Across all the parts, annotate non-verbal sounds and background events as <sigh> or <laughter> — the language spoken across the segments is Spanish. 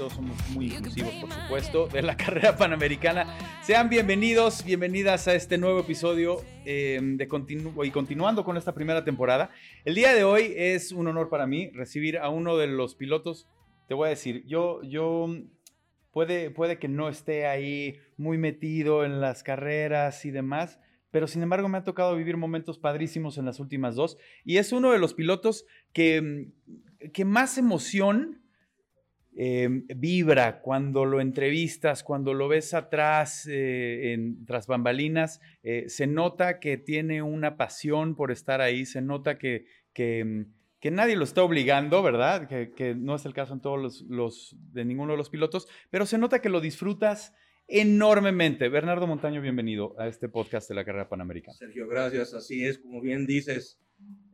todos somos muy inclusivos, por supuesto, de la <laughs> carrera panamericana. Sean bienvenidos, bienvenidas a este nuevo episodio em, de continu y continuando con esta primera temporada. El día de hoy es un honor para mí recibir a uno de los pilotos. Te voy a decir, yo, yo puede, puede que no esté ahí muy metido en las carreras y demás, pero sin embargo me ha tocado vivir momentos padrísimos en las últimas dos y es uno de los pilotos que, que más emoción eh, vibra cuando lo entrevistas, cuando lo ves atrás, eh, en, tras bambalinas, eh, se nota que tiene una pasión por estar ahí, se nota que, que, que nadie lo está obligando, ¿verdad? Que, que, no es el caso en todos los, los, de ninguno de los pilotos, pero se nota que lo disfrutas enormemente. Bernardo Montaño, bienvenido a este podcast de la carrera panamericana. Sergio, gracias. Así es, como bien dices,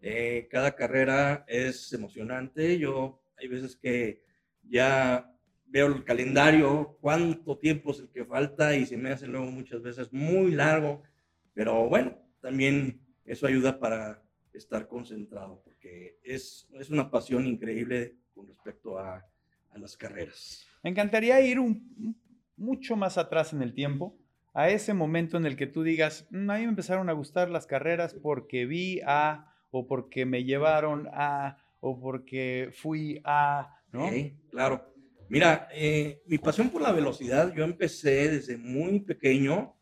eh, cada carrera es emocionante. Yo hay veces que ya veo el calendario, cuánto tiempo es el que falta y se me hace luego muchas veces muy largo, pero bueno, también eso ayuda para estar concentrado, porque es, es una pasión increíble con respecto a, a las carreras. Me encantaría ir mucho más atrás en el tiempo, a ese momento en el que tú digas, mm, a mí me empezaron a gustar las carreras porque vi a, o porque me llevaron a, o porque fui a, ¿no? Okay, claro. Mira, eh, mi pasión por la velocidad, yo empecé desde muy pequeño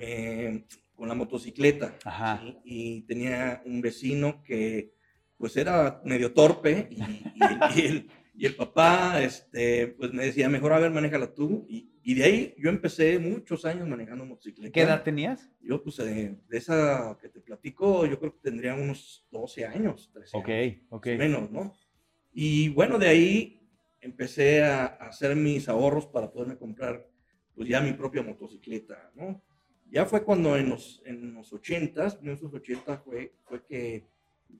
eh, con la motocicleta. ¿sí? Y tenía un vecino que pues era medio torpe y, y, y, el, y, el, papá este, pues me decía, mejor a ver, manéjala tú. Y, y de ahí yo empecé muchos años manejando motocicleta. ¿Qué edad tenías? Yo, pues, de, de esa que te platico, yo creo que tendría unos 12 años, 13 Ok, años, ok. menos, ¿no? Y bueno, de ahí empecé a, hacer mis ahorros para poderme comprar, pues, ya mi propia motocicleta, ¿no? Ya fue cuando en los, en los 80s, en esos 80 fue, fue que,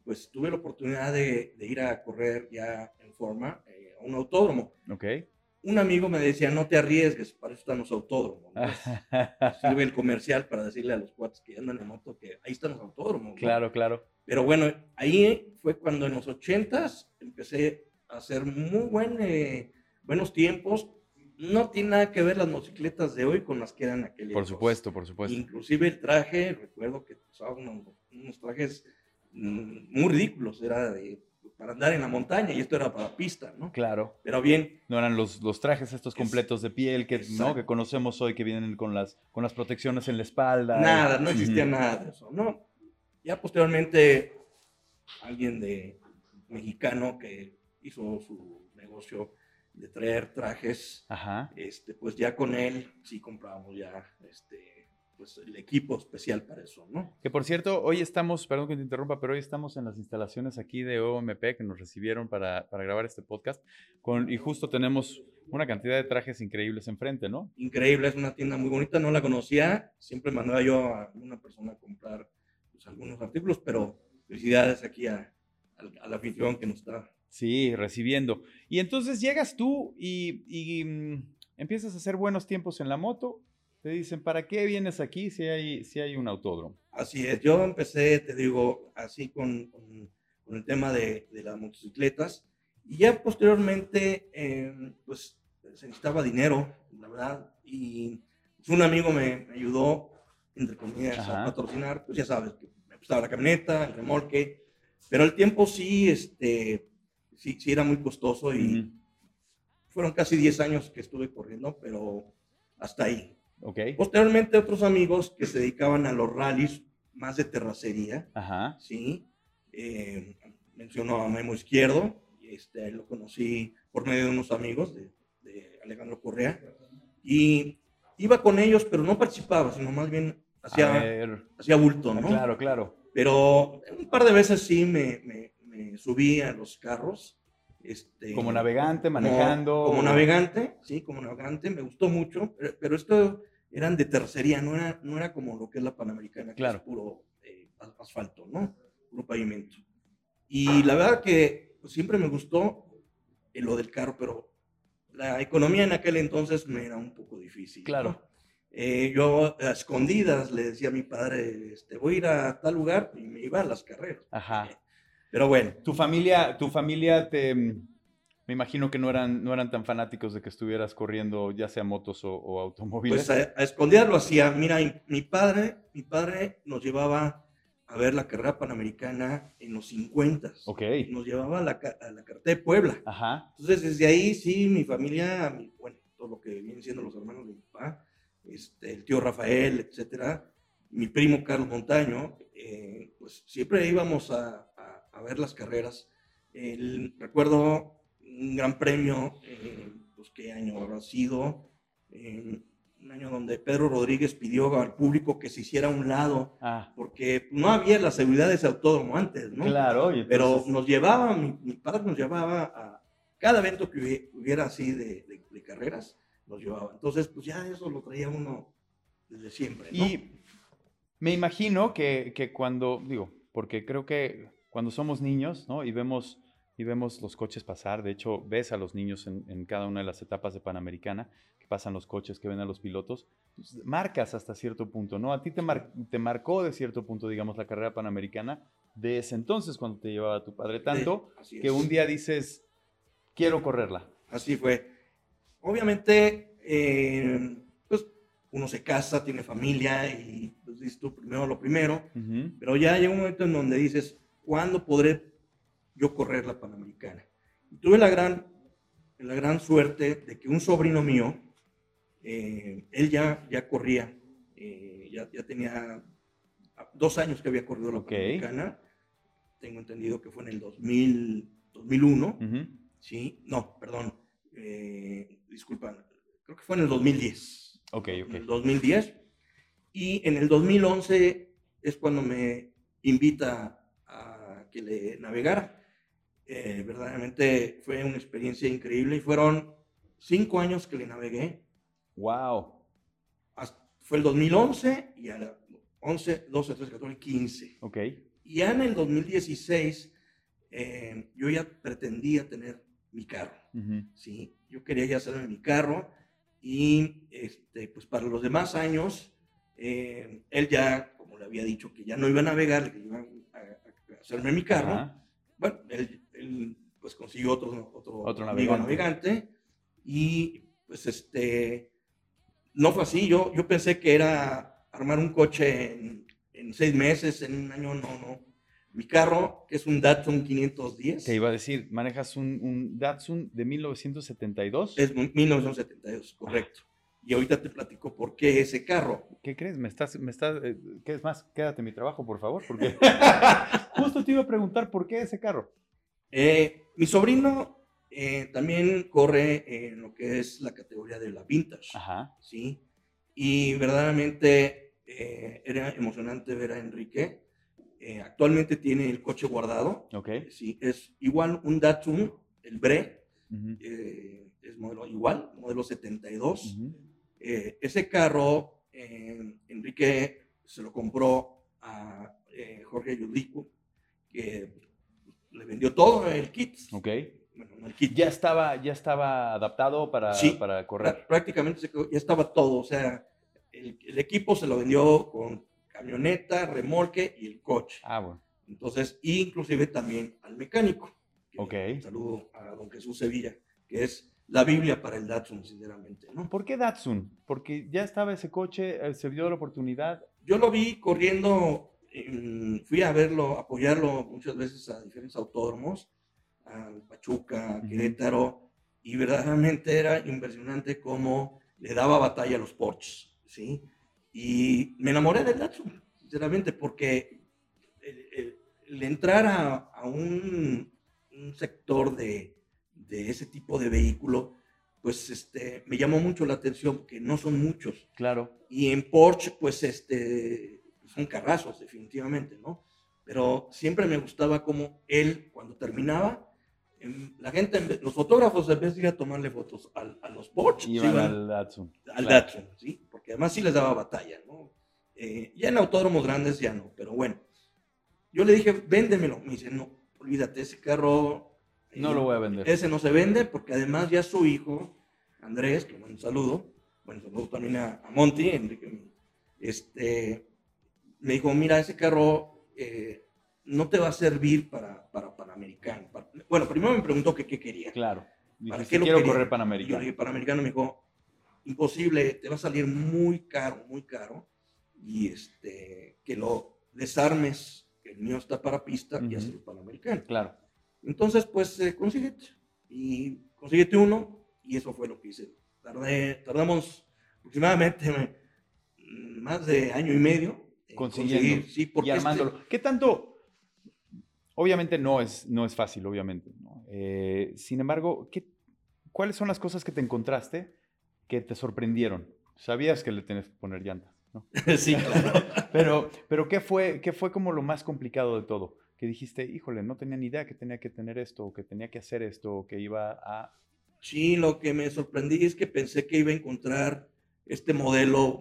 pues, tuve la oportunidad de, de ir a correr ya en forma eh, a un autódromo. Ok un amigo me decía, no te arriesgues, para eso están los autódromos. ¿no? <laughs> Sirve el comercial para decirle a los cuates que andan en moto que ahí están los autódromos. ¿no? Claro, claro. Pero bueno, ahí fue cuando en los ochentas empecé a hacer muy buen, eh, buenos tiempos. No tiene nada que ver las motocicletas de hoy con las que eran aquel Por supuesto, por supuesto. Inclusive el traje, recuerdo que usaba unos, unos trajes mmm, muy ridículos, era de para andar en la montaña y esto era para pista, ¿no? Claro. Pero bien. No eran los, los trajes estos completos de piel que, ¿no? que conocemos hoy que vienen con las, con las protecciones en la espalda. Nada, no existía uh -huh. nada de eso, ¿no? Ya posteriormente alguien de mexicano que hizo su negocio de traer trajes, Ajá. este, pues ya con él sí comprábamos ya este, pues el equipo especial para eso, ¿no? Que por cierto, hoy estamos, perdón que te interrumpa, pero hoy estamos en las instalaciones aquí de OMP que nos recibieron para, para grabar este podcast con, y justo tenemos una cantidad de trajes increíbles enfrente, ¿no? Increíble, es una tienda muy bonita, no la conocía, siempre mandaba yo a una persona a comprar pues, algunos artículos, pero felicidades aquí a, a, a la afición que nos está Sí, recibiendo. Y entonces llegas tú y, y mm, empiezas a hacer buenos tiempos en la moto. Te dicen, ¿para qué vienes aquí si hay, si hay un autódromo? Así es. Yo empecé, te digo, así con, con, con el tema de, de, las motocicletas. Y ya posteriormente, eh, pues se necesitaba dinero, la verdad. Y pues, un amigo me, me ayudó, entre comillas, Ajá. a patrocinar. Pues ya sabes, que me prestaba la camioneta, el remolque. Pero el tiempo sí, este sí, sí era muy costoso y uh -huh. fueron casi 10 años que estuve corriendo, pero hasta ahí. Okay. Posteriormente otros amigos que se dedicaban a los rallies más de terracería, Ajá. ¿sí? Eh, mencionó a Memo Izquierdo, este, lo conocí por medio de unos amigos de, de, Alejandro Correa, y iba con ellos, pero no participaba, sino más bien hacía, hacía bulto, ¿no? Claro, claro. Pero un par de veces sí me, me me subí a los carros. Este, como navegante, manejando. Como, como, navegante, sí, como navegante, me gustó mucho, pero, pero, esto eran de tercería, no era, no era como lo que es la Panamericana, claro. que es puro eh, asfalto, ¿no? Puro pavimento. Y la verdad que pues, siempre me gustó eh, lo del carro, pero la economía en aquel entonces me era un poco difícil. Claro. ¿no? Eh, yo a escondidas le decía a mi padre, este, voy a ir a tal lugar y me iba a las carreras. Ajá. Pero bueno. ¿Tu familia, tu familia te, Me imagino que no eran, no eran tan fanáticos de que estuvieras corriendo ya sea motos o, automóviles. Pues a, escondidas lo hacía. Mira, mi padre, mi padre nos llevaba a ver la carrera panamericana en los 50. Ok. Nos llevaba a la, a la carretera de Puebla. Ajá. Entonces, desde ahí, sí, mi familia, bueno, todo lo que vienen siendo los hermanos de mi papá, este, el tío Rafael, etcétera, mi primo Carlos Montaño, eh, pues siempre íbamos a, a, ver las carreras. El, recuerdo un gran premio, eh, pues qué año habrá sido, un año donde Pedro Rodríguez pidió al público que se hiciera a un lado, ah. porque no había la seguridad de ese autódromo antes, ¿no? Claro, pero nos llevaba, mi, padre nos llevaba a cada evento que hubiera así de, de, carreras, nos llevaba. Entonces, pues ya eso lo traía uno desde siempre, ¿no? Y me imagino que, que cuando, digo, porque creo que cuando somos niños, ¿no? Y vemos y vemos los coches pasar. De hecho, ves a los niños en, cada una de las etapas de Panamericana, que pasan los coches, que ven a los pilotos. Marcas hasta cierto punto, ¿no? A ti te, te marcó de cierto punto, digamos, la carrera Panamericana de ese entonces cuando te llevaba tu padre tanto, que un día dices, quiero correrla. Así fue. Obviamente, eh, pues uno se casa, tiene familia y pues dices tú primero lo primero, pero ya llega un momento en donde dices, ¿cuándo podré yo correr la Panamericana. Y tuve la gran, la gran suerte de que un sobrino mío, eh, él ya, ya corría, eh, ya, ya, tenía dos años que había corrido la Panamericana. Tengo entendido que fue en el 2000, 2001. Sí, no, perdón. Eh, disculpan, creo que fue en el 2010. Ok, ok. En el 2010. Y en el 2011 es cuando me invita a que le navegara. Eh, verdaderamente fue una experiencia increíble y fueron cinco años que le navegué. ¡Wow! fue el 2011 y a 11, 12, 13, 14, 15. Ok. Y ya en el 2016 eh, yo ya pretendía tener mi carro. Sí, yo quería ya hacerme mi carro y este, pues para los demás años, eh, él ya, como le había dicho, que ya no iba a navegar, que iba a, hacerme mi carro. Bueno, él él pues consiguió otro, otro, amigo navegante. y pues este, no fue así, yo, yo pensé que era armar un coche en, en seis meses, en un año, no, no. Mi carro, que es un Datsun 510. Te iba a decir, manejas un, un Datsun de 1972. Es 1972, correcto. Y ahorita te platico por qué ese carro. ¿Qué crees? Me estás, me estás, eh, ¿qué es más? Quédate mi trabajo, por favor, porque <laughs> justo te iba a preguntar por qué ese carro. Eh, mi sobrino eh, también corre en lo que es la categoría de la vintage. Ajá. ¿sí? Y verdaderamente eh, era emocionante ver a Enrique. actualmente tiene el coche guardado. Ok. Sí, es igual un Datsun, el Bre. es modelo igual, modelo 72. ese carro, Enrique se lo compró a Jorge Yudico, que le vendió todo el kit. Ok. Bueno, el kit. Ya estaba, ya estaba adaptado para, para correr. Prácticamente ya estaba todo. O sea, el, equipo se lo vendió con camioneta, remolque y el coche. Ah, bueno. Entonces, inclusive también al mecánico. Ok. Un saludo a don Jesús Sevilla, que es la Biblia para el Datsun, sinceramente. ¿no? ¿Por qué Datsun? Porque ya estaba ese coche, eh, se vio la oportunidad. Yo lo vi corriendo fui a verlo, apoyarlo muchas veces a diferentes autódromos, a Pachuca, a Querétaro, y verdaderamente era impresionante cómo le daba batalla a los Porsche, ¿sí? Y me enamoré del Datsun, sinceramente, porque el, entrar a, un, sector de, de, ese tipo de vehículo, pues este, me llamó mucho la atención, porque no son muchos. Claro. Y en Porsche, pues este, son carrazos, definitivamente, ¿no? Pero siempre me gustaba como él, cuando terminaba, la gente, los fotógrafos, en vez de ir a tomarle fotos a, los Porsche, iban, al Datsun. Al Datsun, ¿sí? Porque además sí les daba batalla, ¿no? Eh, ya en autódromos grandes ya no, pero bueno. Yo le dije, véndemelo. Me dice, no, olvídate, ese carro. No lo voy a vender. Ese no se vende porque además ya su hijo, Andrés, que un saludo, bueno, saludo también a, a Monty, Enrique, este, me dijo, mira, ese carro no te va a servir para, para Panamericano. Bueno, primero me preguntó qué quería. Claro. ¿Para qué lo quiero correr Panamericano? Yo Panamericano me dijo, imposible, te va a salir muy caro, muy caro, y este, que lo desarmes, que el mío está para pista, y hacerlo Panamericano. Claro. Entonces, pues, eh, consíguete, y consíguete uno, y eso fue lo que hice. Tardé, tardamos aproximadamente más de año y medio. Consiguiendo sí, y armándolo. ¿Qué tanto? Obviamente no es, no es fácil, obviamente. Eh, sin embargo, ¿qué, ¿cuáles son las cosas que te encontraste que te sorprendieron? Sabías que le tenías que poner llantas, ¿no? <laughs> sí, claro. pero, pero ¿qué, fue, ¿qué fue como lo más complicado de todo? Que dijiste, híjole, no tenía ni idea que tenía que tener esto, o que tenía que hacer esto, o que iba a... Sí, lo que me sorprendí es que pensé que iba a encontrar este modelo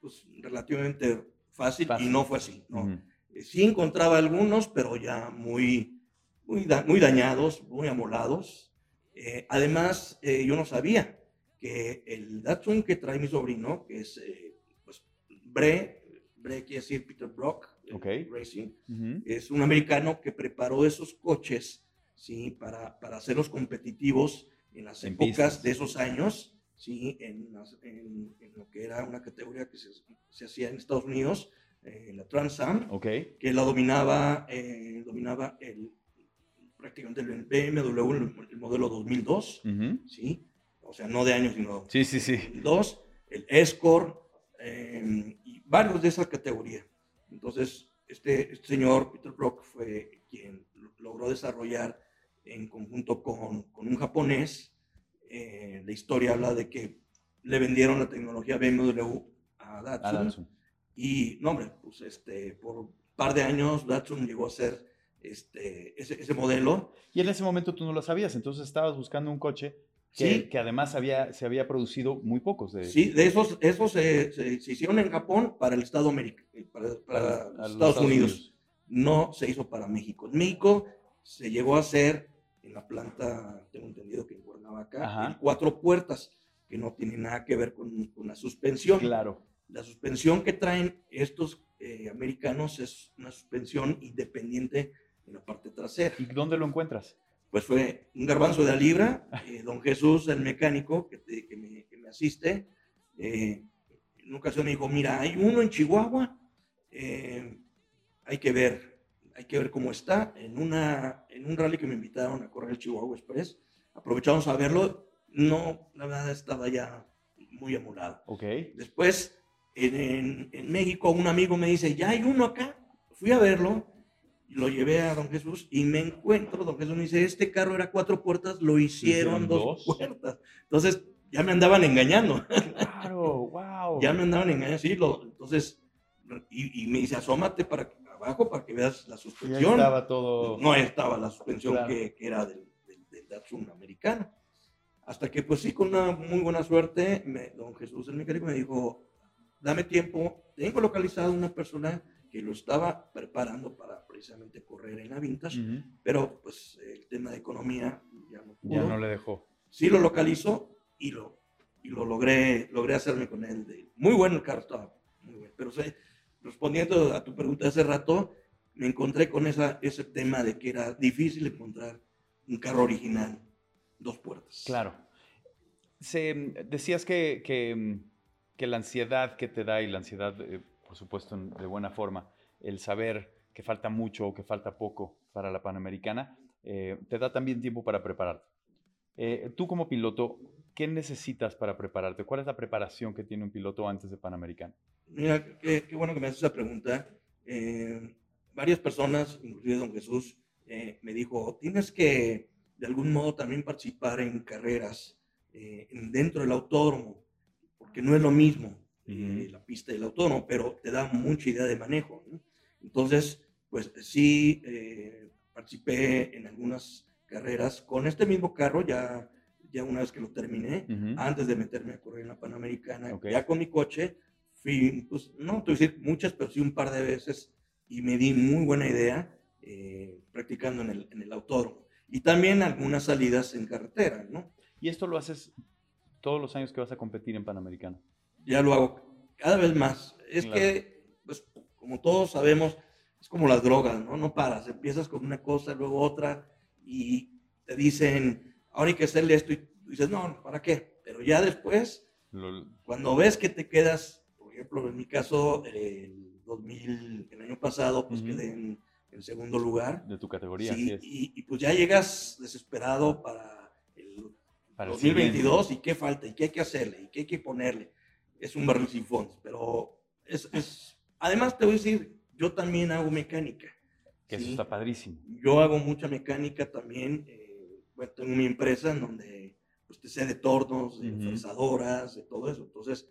pues, relativamente fácil, y no fue así. ¿no? Eh, sí encontraba algunos, pero ya muy, muy, muy dañados, muy amolados. Eh, además, eh, yo no sabía que el Datsun que trae mi sobrino, que es pues, Bre, Bre quiere decir Peter Brock Racing, es un americano que preparó esos coches ¿sí? para, para hacerlos competitivos en las épocas de esos años ¿sí? En, en, lo que era una categoría que se, se hacía en Estados Unidos, eh, la Trans Am, okay. que la dominaba, eh, dominaba el, prácticamente el BMW, el, modelo 2002, ¿sí? o sea, no de años, sino sí, sí, sí. 2002, el Escort eh, y varios de esa categoría. Entonces, este, este, señor, Peter Brock, fue quien logró desarrollar en conjunto con, con un japonés eh, la historia habla de que le vendieron la tecnología BMW a Datsun. Y, no, hombre, pues este, por un par de años Datsun llegó a ser este, ese, modelo. Y en ese momento tú no lo sabías, entonces estabas buscando un coche que, que además había, se había producido muy pocos. De... Sí, de esos, esos se, se, hicieron en Japón para el Estado América, para, para, Estados, Unidos. No se hizo para México. En México se llegó a hacer en la planta, tengo entendido que en Cuernavaca, cuatro puertas, que no tiene nada que ver con, con, la suspensión. Claro. La suspensión que traen estos eh, americanos es una suspensión independiente en la parte trasera. ¿Y dónde lo encuentras? Pues fue un garbanzo de a libra, eh, don Jesús, el mecánico que, que, me, que me, asiste, eh, en una ocasión me dijo, mira, hay uno en Chihuahua, hay que ver, hay que ver cómo está. En, una, en un rally que me invitaron a correr el Chihuahua Express, aprovechamos a verlo. No, la verdad estaba ya muy emulado. Ok. Después, en, en, México, un amigo me dice, ya hay uno acá. Fui a verlo, lo llevé a don Jesús y me encuentro, don Jesús me dice, este carro era cuatro puertas, lo hicieron, dos, puertas. Entonces, ya me andaban engañando. Claro, wow. ya me andaban engañando, sí. Lo, entonces, y, y, me dice, asómate para abajo para que veas la suspensión. estaba todo. No estaba la suspensión que, que, era del, del, Datsun americano. Hasta que, pues sí, con una muy buena suerte, me, don Jesús, el mecánico, me dijo: Dame tiempo, tengo localizado una persona que lo estaba preparando para precisamente correr en la Vintage, pero pues el tema de economía ya no pudo. Ya no le dejó. Sí lo localizó y lo, y lo logré, logré hacerme con él. De, muy bueno el carro, estaba muy bueno, pero sé respondiendo a tu pregunta hace rato, me encontré con esa, ese tema de que era difícil encontrar un carro original, dos puertas. Claro. Se, decías que, que, la ansiedad que te da, y la ansiedad, eh, por supuesto, de buena forma, el saber que falta mucho o que falta poco para la Panamericana, eh, te da también tiempo para prepararte. Eh, tú como piloto, ¿qué necesitas para prepararte? ¿Cuál es la preparación que tiene un piloto antes de Panamericana? Mira, qué, bueno que me haces esa pregunta. Varias personas, inclusive don Jesús, eh, me dijo, tienes que de algún modo también participar en carreras eh, dentro del autódromo, porque no es lo mismo la pista del autódromo, pero te da mucha idea de manejo. Entonces, pues sí, participé en algunas carreras con este mismo carro, ya, ya una vez que lo terminé, antes de meterme a correr en la Panamericana, ya con mi coche, fui, pues no te voy a decir muchas, pero sí un par de veces y me di muy buena idea eh, practicando en el, en el autódromo. Y también algunas salidas en carretera, ¿no? ¿Y esto lo haces todos los años que vas a competir en Panamericano? Ya lo hago cada vez más. Es que, pues, como todos sabemos, es como las drogas, ¿no? No paras, empiezas con una cosa, luego otra, y te dicen, ahora hay que hacerle esto y dices, no, ¿para qué? Pero ya después, cuando ves que te quedas, por ejemplo, en mi caso, el 2000, el año pasado, pues quedé en, segundo lugar. De tu categoría. Sí, y, pues ya llegas desesperado para el 2022 y qué falta y qué hay que hacerle y qué hay que ponerle. Es un barril sin fondos, pero es, es... Además te voy a decir, yo también hago mecánica. Que eso está padrísimo. Yo hago mucha mecánica también. Eh, bueno, tengo mi empresa en donde pues, te sé de tornos, de fresadoras, de todo eso. Entonces,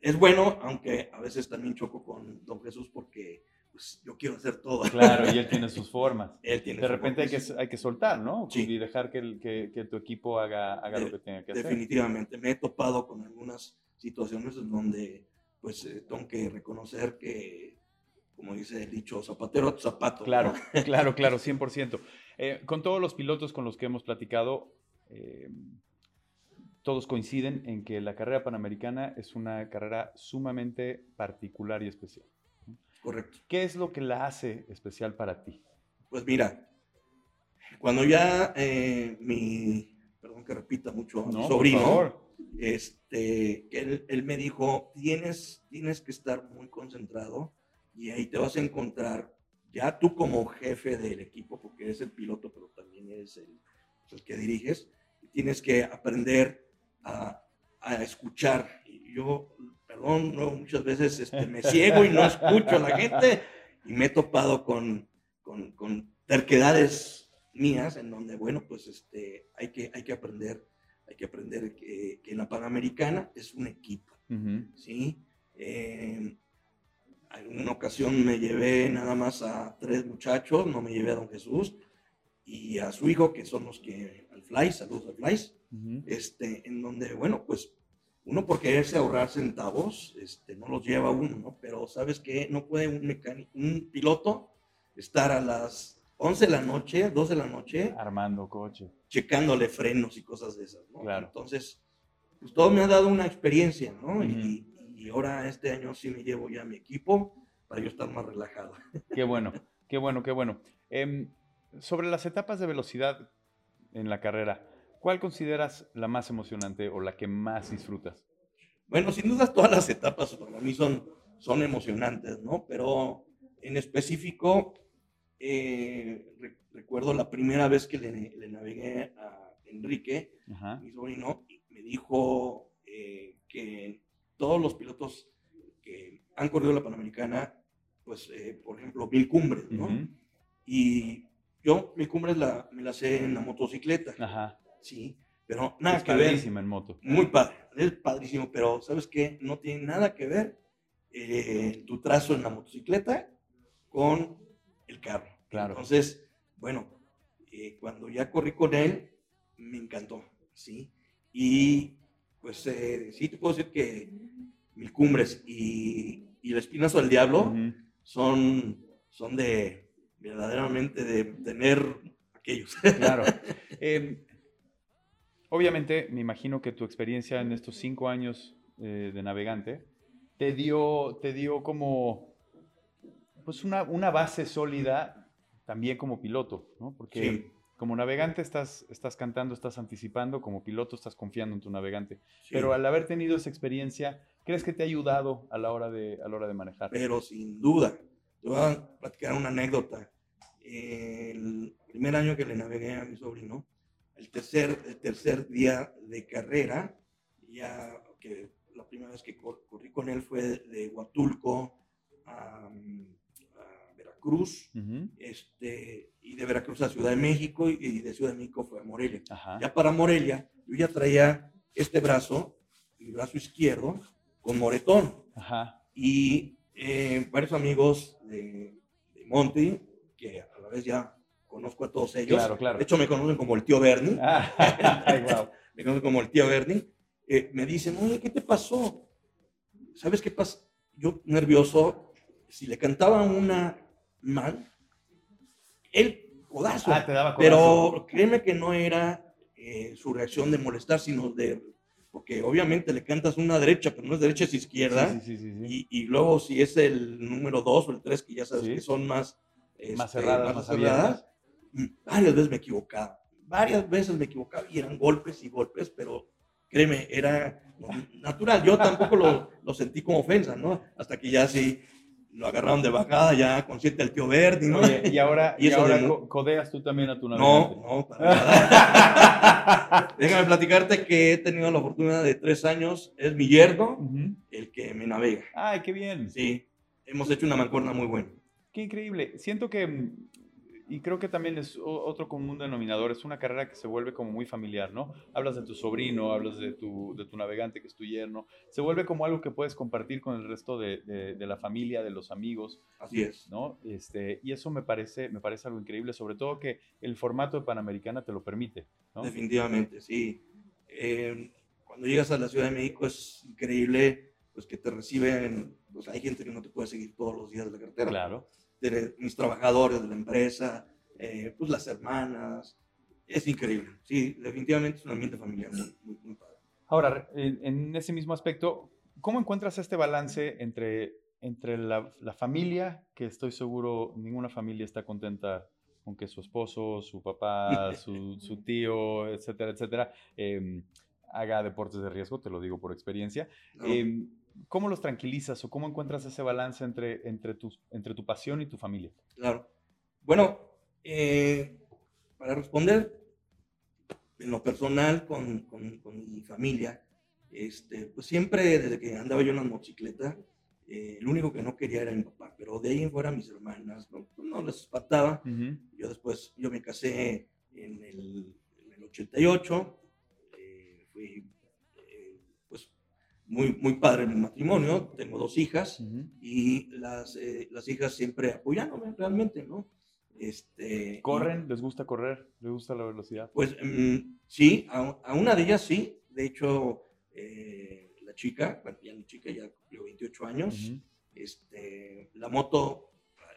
es bueno, aunque a veces también choco con don Jesús porque pues, yo quiero hacer todo. Claro, y él <laughs> tiene sus formas. él tiene de repente hay que, hay que soltar, ¿no? Sí. Y dejar que, el, que, que tu equipo haga, haga lo que tenga que hacer. Definitivamente. Me he topado con algunas situaciones donde pues eh, tengo que reconocer que, como dice el dicho, zapatero a tu zapato. <laughs> Claro, claro, claro, 100%. Eh, con todos los pilotos con los que hemos platicado, eh, todos coinciden en que la carrera panamericana es una carrera sumamente particular y especial. Correcto. ¿Qué es lo que la hace especial para ti? Pues mira, cuando ya mi, perdón que repita mucho, mi sobrino, este, él, él, me dijo, tienes, tienes que estar muy concentrado y ahí te vas a encontrar, ya tú como jefe del equipo, porque eres el piloto, pero también eres el, el que diriges, tienes que aprender a, a escuchar. Y yo, perdón, no, muchas veces este, me ciego y no escucho a la gente y me he topado con, con, con terquedades mías en donde, bueno, pues este, hay, que, hay que aprender hay que aprender que, la Panamericana es un equipo, ¿sí? Eh, en una ocasión me llevé nada más a tres muchachos, no me llevé a don Jesús y a su hijo, que son los que, al Fly, saludos al Fly, este, en donde, bueno, pues uno por quererse ahorrar centavos, este, no los lleva uno, ¿no? Pero sabes que no puede un mecánico, un piloto estar a las 11 de la noche, 2 de la noche. Armando coche. Checándole frenos y cosas de esas, ¿no? Claro. Entonces, pues todo me ha dado una experiencia, ¿no? y, ahora este año sí me llevo ya mi equipo para yo estar más relajado. <laughs> Qué bueno, qué bueno, qué bueno. Em, sobre las etapas de velocidad en la carrera, ¿cuál consideras la más emocionante o la que más disfrutas? Bueno, sin duda todas las etapas para mí son, son emocionantes, ¿no? Pero en específico, eh, recuerdo la primera vez que le, navegué a Enrique, mi sobrino, me dijo eh, que todos los pilotos que han corrido la Panamericana, pues, eh, por ejemplo, mil cumbres, ¿no? Y yo mil cumbres la, me la sé en la motocicleta. Ajá. Sí, pero nada es que ver. en moto. Muy padre, es padrísimo, pero ¿sabes qué? No tiene nada que ver tu trazo en la motocicleta con el carro. Claro. Entonces, bueno, eh, cuando ya corrí con él, me encantó, ¿sí? Y pues eh, sí te puedo decir que Mil Cumbres y, y El Espinazo del Diablo son, son de verdaderamente de tener aquellos. Claro. <laughs> Em, obviamente, me imagino que tu experiencia en estos cinco años eh, de navegante te dio, te dio como pues una, una base sólida también como piloto, ¿no? Porque como navegante estás, estás cantando, estás anticipando, como piloto estás confiando en tu navegante. Pero al haber tenido esa experiencia, ¿crees que te ha ayudado a la hora de, a la hora de manejar? Pero sin duda. Te voy a platicar una anécdota. El primer año que le navegué a mi sobrino, el tercer, el tercer día de carrera, ya que la primera vez que corrí con él fue de Huatulco a Veracruz, este, y de Veracruz a Ciudad de México, y de Ciudad de México fue a Morelia. Ya para Morelia, yo ya traía este brazo, mi brazo izquierdo, con moretón. Y eh, varios amigos de, de, Monty, que a la vez ya conozco a todos ellos. De hecho, me conocen como el tío Bernie. Ah, <laughs> <laughs> me conocen como el tío Bernie. Eh, me dicen, oye, ¿qué te pasó? ¿Sabes qué pasa? Yo nervioso, si le cantaba una mal, el codazo. Ah, Pero créeme que no era eh, su reacción de molestar, sino de. Porque obviamente le cantas una derecha, pero no es derecha, es izquierda. y, luego, si es el número dos o el tres, que ya sabes que son más. más este, cerradas, más, cerradas, varias veces me equivocaba. varias veces me equivocaba y eran golpes y golpes, pero créeme, era natural. Yo tampoco lo, lo sentí como ofensa, ¿no? Hasta que ya sí lo agarraron de bajada, ya consciente el tío Verdi, ¿no? Oye, y ahora, <laughs> y, ahora codeas tú también a tu navegante. No, no, para nada. <laughs> Déjame platicarte que he tenido la oportunidad de tres años, es mi yerno el que me navega. Ay, qué bien. Sí, hemos hecho una mancuerna muy buena. Qué increíble. Siento que mm, y creo que también es otro común denominador, es una carrera que se vuelve como muy familiar, ¿no? Hablas de tu sobrino, hablas de tu, de tu navegante que es tu yerno, se vuelve como algo que puedes compartir con el resto de, de, la familia, de los amigos. Así es. ¿no? Este, y eso me parece, me parece algo increíble, sobre todo que el formato de Panamericana te lo permite. ¿no? Definitivamente, sí. Eh, cuando llegas a la Ciudad de México es increíble pues que te reciben, pues hay gente que no te puede seguir todos los días de la carretera. Claro de mis trabajadores de la empresa, eh, pues las hermanas. Es increíble. Sí, definitivamente es un ambiente familiar muy, muy, padre. Ahora, en, ese mismo aspecto, ¿cómo encuentras este balance entre, entre la, la, familia, que estoy seguro ninguna familia está contenta con que su esposo, su papá, <laughs> su, su tío, etcétera, etcétera, eh, haga deportes de riesgo, te lo digo por experiencia. Eh, ¿Cómo los tranquilizas o cómo encuentras ese balance entre, entre, tu, entre tu pasión y tu familia? Claro. Bueno, eh, para responder en lo personal con, con, mi familia, este, pues siempre desde que andaba yo en la motocicleta, eh, lo único que no quería era mi papá, pero de ahí en fuera mis hermanas, no, no les espantaba. Yo después, yo me casé en el, en el 88, eh, fui muy, muy padre mi matrimonio, tengo dos hijas y las, eh, las hijas siempre apoyándome realmente, ¿no? Este, ¿Corren? ¿Les gusta correr? ¿Les gusta la velocidad? Pues mm, sí, a, una de ellas sí. De hecho, eh, la chica, bueno, ya la chica ya cumplió 28 años, este, la moto,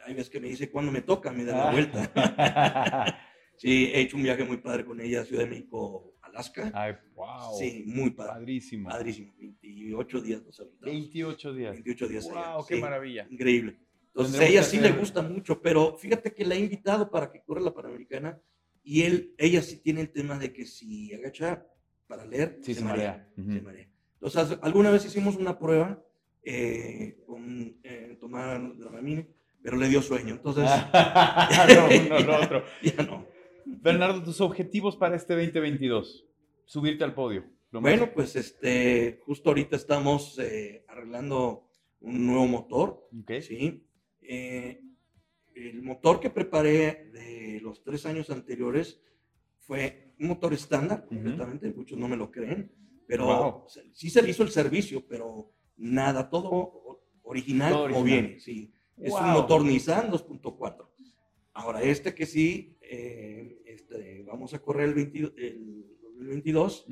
hay veces que me dice, cuando me toca? Me da la vuelta. <laughs> sí, he hecho un viaje muy padre con ella a Ciudad de México, Alaska. Ay, wow. Sí, muy padre. Padrísimo. Padrísimo. 28 días nos 28 días. 28 días. Wow, qué maravilla. Increíble. Entonces, a ella sí le gusta mucho, pero fíjate que la he invitado para que corra la Panamericana y él, ella sí tiene el tema de que si agacha para leer, se, marea. se, marea. Entonces, alguna vez hicimos una prueba eh, con eh, tomar Dramamine, pero le dio sueño. Entonces, <laughs> no, no, no, otro. <laughs> ya no. Bernardo, tus objetivos para este 2022. Subirte al podio. bueno, pues este, justo ahorita estamos eh, arreglando un nuevo motor. Sí. Eh, el motor que preparé de los tres años anteriores fue un motor estándar, completamente. Muchos no me lo creen, pero sí se hizo el servicio, pero nada, todo original, como viene. Sí. Es un motor Nissan 2.4. Ahora, este que sí, eh, este, vamos a correr el, 2022,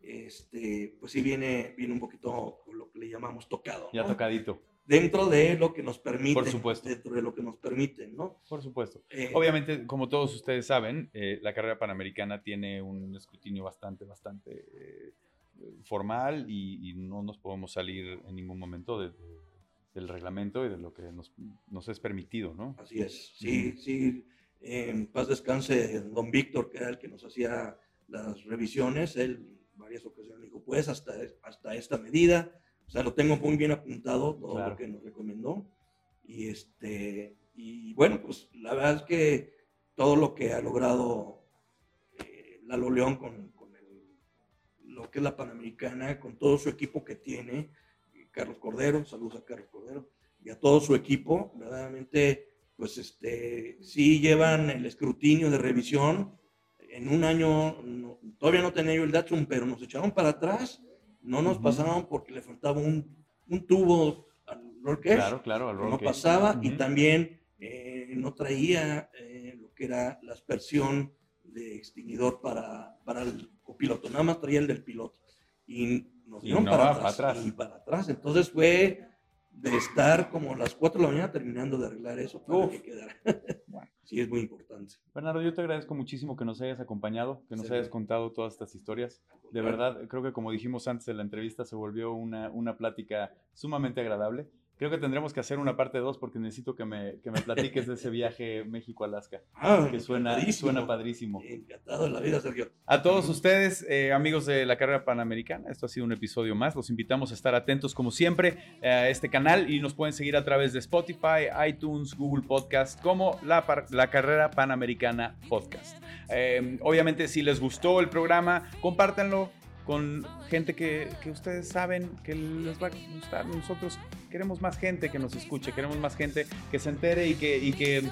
este, pues sí viene, viene un poquito lo que le llamamos tocado. Ya tocadito. Dentro de lo que nos permite. Por supuesto. Dentro de lo que nos permite, ¿no? Por supuesto. Eh, Obviamente, como todos ustedes saben, eh, la carrera panamericana tiene un escrutinio bastante, bastante formal y, no nos podemos salir en ningún momento de del reglamento y de lo que nos, nos es permitido, ¿no? Así es, sí, sí. En paz descanse don Víctor, que era el que nos hacía las revisiones, él varias ocasiones dijo, pues hasta, hasta esta medida, o sea, lo tengo muy bien apuntado, todo lo que nos recomendó. Y, este, y bueno, pues la verdad es que todo lo que ha logrado eh, Lalo León con, con lo que es la Panamericana, con todo su equipo que tiene, Carlos Cordero, saludos a Carlos Cordero y a todo su equipo, verdaderamente, pues este, sí llevan el escrutinio de revisión. En un año todavía no tenía yo el datum, pero nos echaron para atrás, no nos pasaron porque le faltaba un, un tubo al roller Claro, claro, al No pasaba. Y también eh, no traía eh, lo que era la aspersión de extinguidor para, para el copiloto, nada más traía el del piloto. Y nos dieron para, atrás, Y para atrás. Entonces fue de estar como a las 4 de la mañana terminando de arreglar eso para que quedara. <laughs> sí, es muy importante. Bernardo, yo te agradezco muchísimo que nos hayas acompañado, que nos hayas contado todas estas historias. De verdad, creo que como dijimos antes de la entrevista, se volvió una, una plática sumamente agradable. Creo que tendremos que hacer una parte 2 porque necesito que me, que me platiques de ese viaje México-Alaska. <laughs> Ah, Que suena, encantadísimo. suena padrísimo. Encantado de la vida, Sergio. A todos ustedes, eh, amigos de la carrera panamericana, esto ha sido un episodio más. Los invitamos a estar atentos, como siempre, eh, a este canal y nos pueden seguir a través de Spotify, iTunes, Google Podcast, como la, la carrera panamericana podcast. Eh, obviamente, si les gustó el programa, compártanlo con gente que, que ustedes saben que les va a gustar. Nosotros queremos más gente que nos escuche, queremos más gente que se entere y que, y que,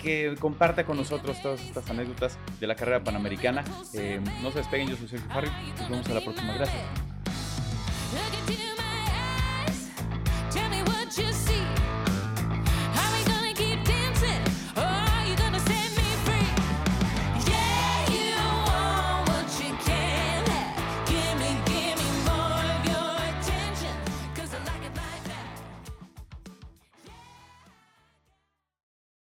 que comparta con nosotros todas estas anécdotas de la carrera panamericana. Eh, no se despeguen, yo soy Sergio Harry. Nos vemos a la próxima. Gracias.